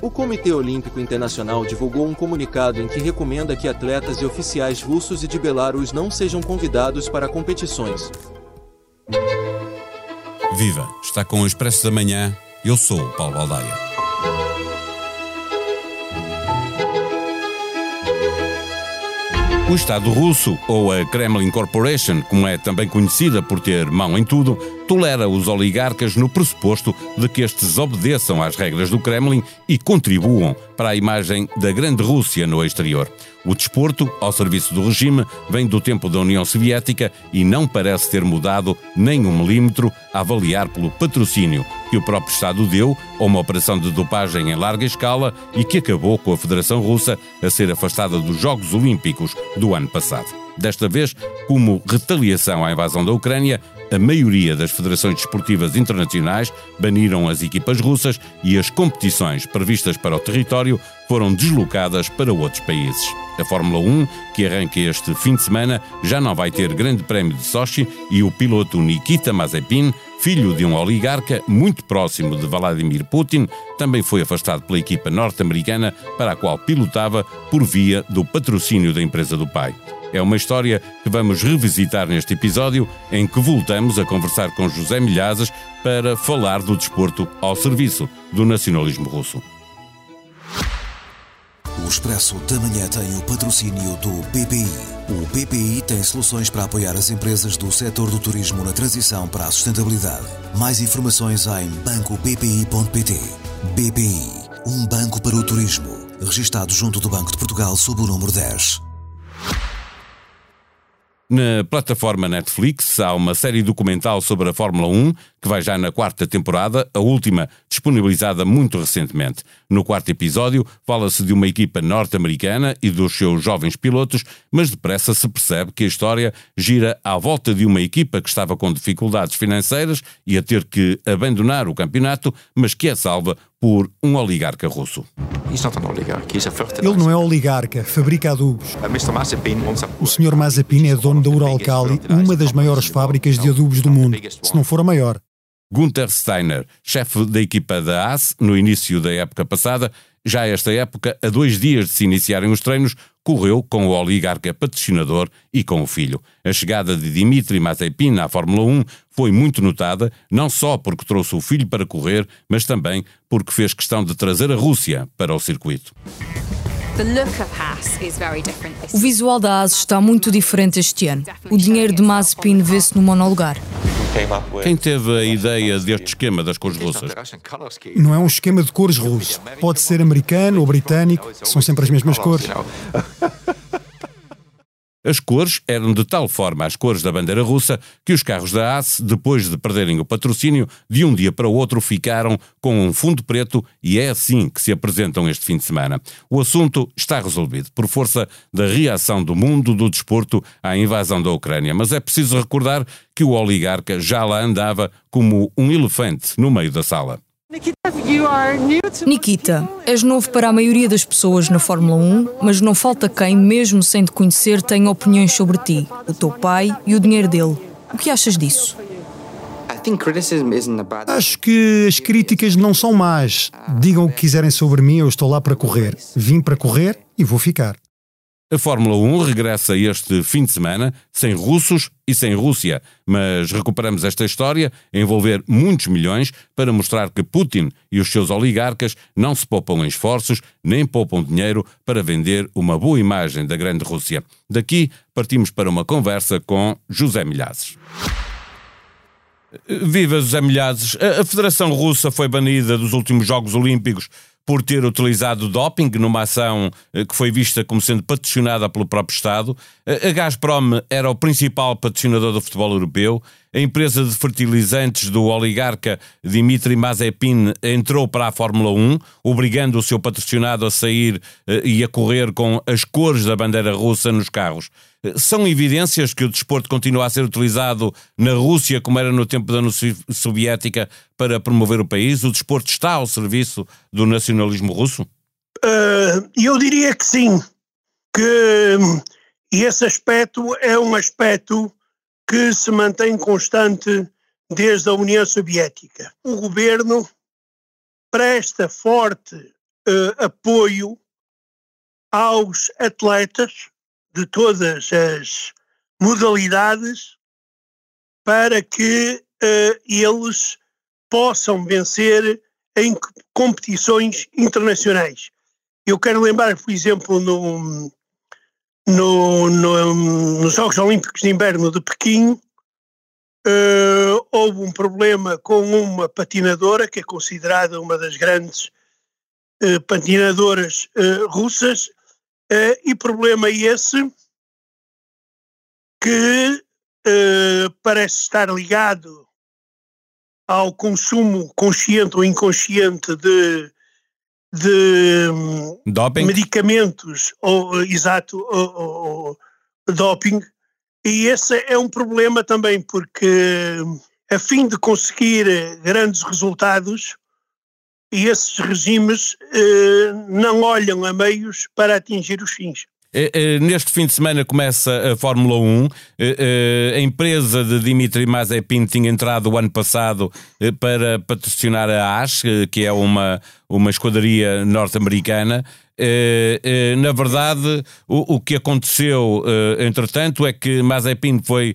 O Comitê Olímpico Internacional divulgou um comunicado em que recomenda que atletas e oficiais russos e de Belarus não sejam convidados para competições. Viva! Está com o Expresso da Manhã. Eu sou o Paulo Baldaia. O Estado russo, ou a Kremlin Corporation, como é também conhecida por ter mão em tudo, tolera os oligarcas no pressuposto de que estes obedeçam às regras do Kremlin e contribuam para a imagem da grande Rússia no exterior. O desporto, ao serviço do regime, vem do tempo da União Soviética e não parece ter mudado nem um milímetro a avaliar pelo patrocínio que o próprio Estado deu a uma operação de dopagem em larga escala e que acabou com a Federação Russa a ser afastada dos Jogos Olímpicos do ano passado. Desta vez, como retaliação à invasão da Ucrânia, a maioria das federações desportivas internacionais baniram as equipas russas e as competições previstas para o território foram deslocadas para outros países. A Fórmula 1, que arranca este fim de semana, já não vai ter Grande Prémio de Sochi e o piloto Nikita Mazepin, filho de um oligarca muito próximo de Vladimir Putin, também foi afastado pela equipa norte-americana para a qual pilotava por via do patrocínio da empresa do pai. É uma história que vamos revisitar neste episódio, em que voltamos a conversar com José Milhazes para falar do desporto ao serviço do nacionalismo russo. O Expresso da Manhã tem o patrocínio do BPI. O BPI tem soluções para apoiar as empresas do setor do turismo na transição para a sustentabilidade. Mais informações em bancobpi.pt. BPI, um banco para o turismo. Registado junto do Banco de Portugal sob o número 10. Na plataforma Netflix há uma série documental sobre a Fórmula 1, que vai já na quarta temporada, a última disponibilizada muito recentemente. No quarto episódio, fala-se de uma equipa norte-americana e dos seus jovens pilotos, mas depressa se percebe que a história gira à volta de uma equipa que estava com dificuldades financeiras e a ter que abandonar o campeonato, mas que é salva por um oligarca russo. Ele não é oligarca, fabrica adubos. O Sr. Mazepin é dono da Uralkali, uma das maiores fábricas de adubos do mundo, se não for a maior. Gunther Steiner, chefe da equipa da AS, no início da época passada, já esta época, a dois dias de se iniciarem os treinos, correu com o oligarca patrocinador e com o filho. A chegada de Dmitry Mazepin à Fórmula 1 foi muito notada, não só porque trouxe o filho para correr, mas também porque fez questão de trazer a Rússia para o circuito. O visual da AS está muito diferente este ano. O dinheiro de Mazepin vê-se no monolugar. Quem teve a ideia deste esquema das cores russas? Não é um esquema de cores russo. Pode ser americano ou britânico, são sempre as mesmas cores. As cores eram de tal forma as cores da bandeira russa que os carros da AS, depois de perderem o patrocínio, de um dia para o outro ficaram com um fundo preto e é assim que se apresentam este fim de semana. O assunto está resolvido por força da reação do mundo do desporto à invasão da Ucrânia, mas é preciso recordar que o oligarca já lá andava como um elefante no meio da sala. Nikita, és novo para a maioria das pessoas na Fórmula 1, mas não falta quem, mesmo sem te conhecer, tenha opiniões sobre ti, o teu pai e o dinheiro dele. O que achas disso? Acho que as críticas não são más. Digam o que quiserem sobre mim, eu estou lá para correr. Vim para correr e vou ficar. A Fórmula 1 regressa este fim de semana sem russos e sem Rússia, mas recuperamos esta história envolver muitos milhões para mostrar que Putin e os seus oligarcas não se poupam em esforços nem poupam dinheiro para vender uma boa imagem da grande Rússia. Daqui partimos para uma conversa com José Milhazes. Viva José Milhazes! A Federação Russa foi banida dos últimos Jogos Olímpicos por ter utilizado doping numa ação eh, que foi vista como sendo patrocinada pelo próprio Estado. A Gazprom era o principal patrocinador do futebol europeu. A empresa de fertilizantes do oligarca Dmitry Mazepin entrou para a Fórmula 1, obrigando o seu patrocinado a sair eh, e a correr com as cores da bandeira russa nos carros. São evidências que o desporto continua a ser utilizado na Rússia, como era no tempo da União Soviética, para promover o país? O desporto está ao serviço do nacionalismo russo? Uh, eu diria que sim, que esse aspecto é um aspecto que se mantém constante desde a União Soviética. O governo presta forte uh, apoio aos atletas de todas as modalidades para que uh, eles possam vencer em competições internacionais. Eu quero lembrar, por exemplo, no, no, no, nos Jogos Olímpicos de Inverno de Pequim, uh, houve um problema com uma patinadora, que é considerada uma das grandes uh, patinadoras uh, e problema esse que parece estar ligado ao consumo consciente ou inconsciente de de doping. medicamentos, ou, exato, ou, ou, doping, e esse é um problema também, porque a fim de conseguir grandes resultados, esses regimes eh, não olham a meios para atingir os fins. Eh, eh, neste fim de semana começa a Fórmula 1. Eh, a empresa de Dimitri Mazepin tinha entrado o ano passado para patrocinar a AS, que é uma, uma esquadria norte-americana. Eh, eh, na verdade, o, o que aconteceu, eh, entretanto, é que Mazepin foi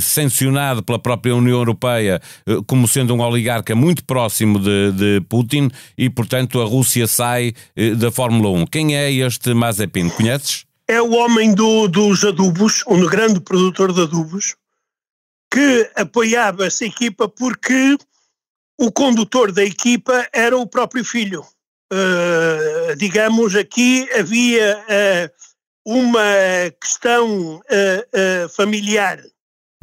sancionado pela própria União Europeia como sendo um oligarca muito próximo de, de Putin e, portanto, a Rússia sai da Fórmula 1. Quem é este Mazepin? Conheces? É o homem do, dos adubos, um grande produtor de adubos, que apoiava essa equipa porque o condutor da equipa era o próprio filho. Uh, digamos, aqui havia uh, uma questão uh, familiar.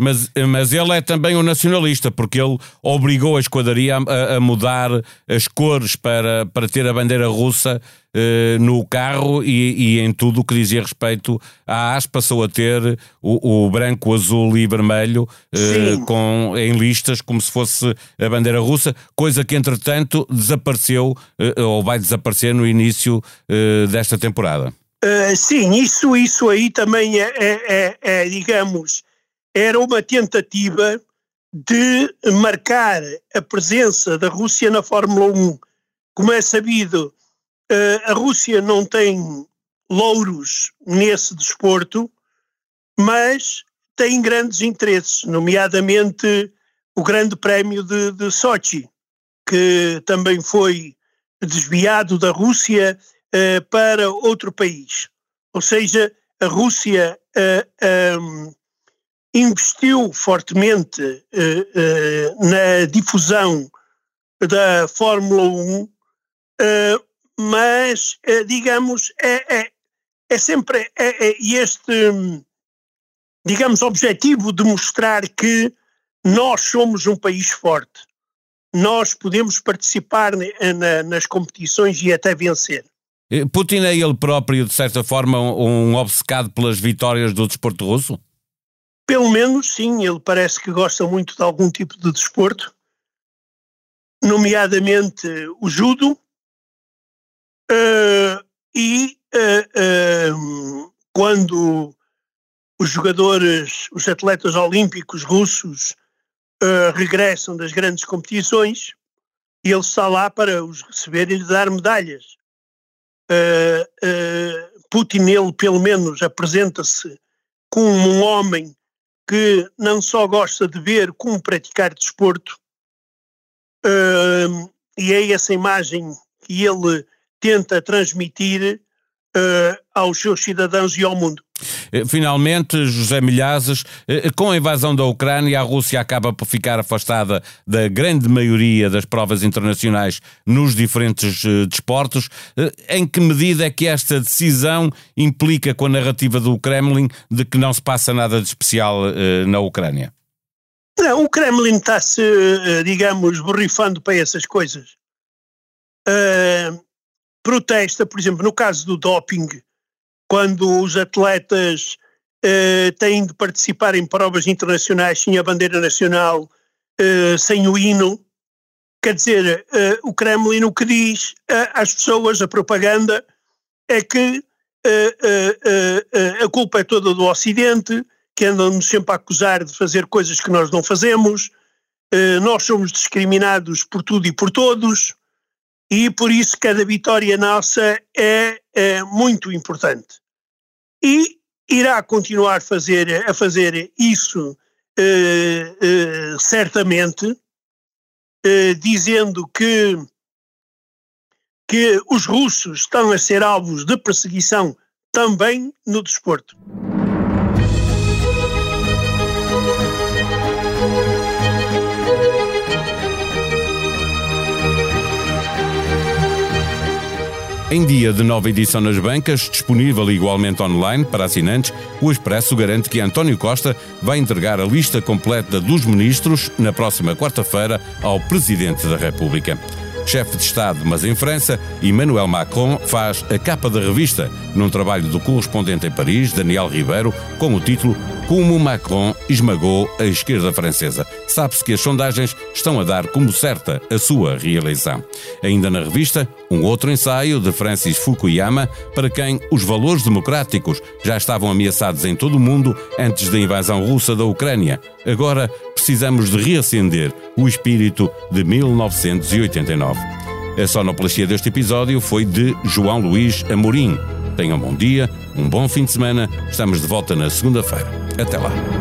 Mas, mas ele é também um nacionalista, porque ele obrigou a esquadria a, a mudar as cores para, para ter a bandeira russa uh, no carro e, e, em tudo o que dizia respeito à AS, passou a ter o, o branco, azul e vermelho uh, com, em listas, como se fosse a bandeira russa, coisa que entretanto desapareceu uh, ou vai desaparecer no início desta temporada. sim, isso, isso aí também é, é, é, é digamos era uma tentativa de marcar a presença da Rússia na Fórmula 1. Como é sabido, eh, a Rússia não tem louros nesse desporto, mas tem grandes interesses, nomeadamente o Grande Prémio de, de Sochi, que também foi desviado da Rússia uh, para outro país. Ou seja, a Rússia um, investiu fortemente uh, uh, na difusão da Fórmula 1, uh, eh, mas, digamos, é, é, é sempre é, é este, digamos, objetivo de mostrar que nós somos um país forte. Nós podemos participar na, nas competições e até vencer. Putin é ele próprio, de certa forma, um obcecado pelas vitórias do desporto russo? Pelo menos, sim, ele parece que gosta muito de algum tipo de desporto, nomeadamente o judo, uh, e uh, uh, quando os jogadores, os atletas olímpicos russos regressam das grandes competições, ele está lá para os receber e lhe dar medalhas. Putin, ele pelo menos apresenta-se como um homem que não só gosta de ver como praticar desporto, uh, e é essa imagem que ele tenta transmitir uh, aos seus cidadãos e ao mundo. Eh, finalmente, José Milhazes, eh, com a invasão da Ucrânia, a Rússia acaba por ficar afastada da grande maioria das provas internacionais nos diferentes eh, desportos. Em que medida é que esta decisão implica com a narrativa do Kremlin de que não se passa nada de especial na Ucrânia? Não, o Kremlin está-se, digamos, borrifando para essas coisas. Uh, protesta, por exemplo, no caso do doping, quando os atletas uh, têm de participar em provas internacionais sem a bandeira nacional, uh, sem o hino. Quer dizer, uh, o Kremlin o que diz às pessoas, a propaganda, é que a culpa é toda do Ocidente, que andam-nos sempre a acusar de fazer coisas que nós não fazemos, eh, nós somos discriminados por tudo e por todos, e por isso cada vitória nossa é, é muito importante. E irá continuar a fazer, a fazer isso eh, eh, certamente, eh, dizendo que, que os russos estão a ser alvos de perseguição também no desporto. Em dia de nova edição nas bancas, disponível igualmente online para assinantes, o Expresso garante que António Costa vai entregar a lista completa dos ministros na próxima quarta-feira ao Presidente da República. Chefe de Estado, mas em França, Emmanuel Macron faz a capa da revista, num trabalho do correspondente em Paris, Daniel Ribeiro, com o título Como Macron esmagou a esquerda francesa. Sabe-se que as sondagens estão a dar como certa a sua reeleição. Ainda na revista, um outro ensaio de Francis Fukuyama, para quem os valores democráticos já estavam ameaçados em todo o mundo antes da invasão russa da Ucrânia. Agora precisamos de reacender o espírito de 1989. A sonoplastia deste episódio foi de João Luís Amorim. Tenham um bom dia, um bom fim de semana. Estamos de volta na segunda-feira. Até lá.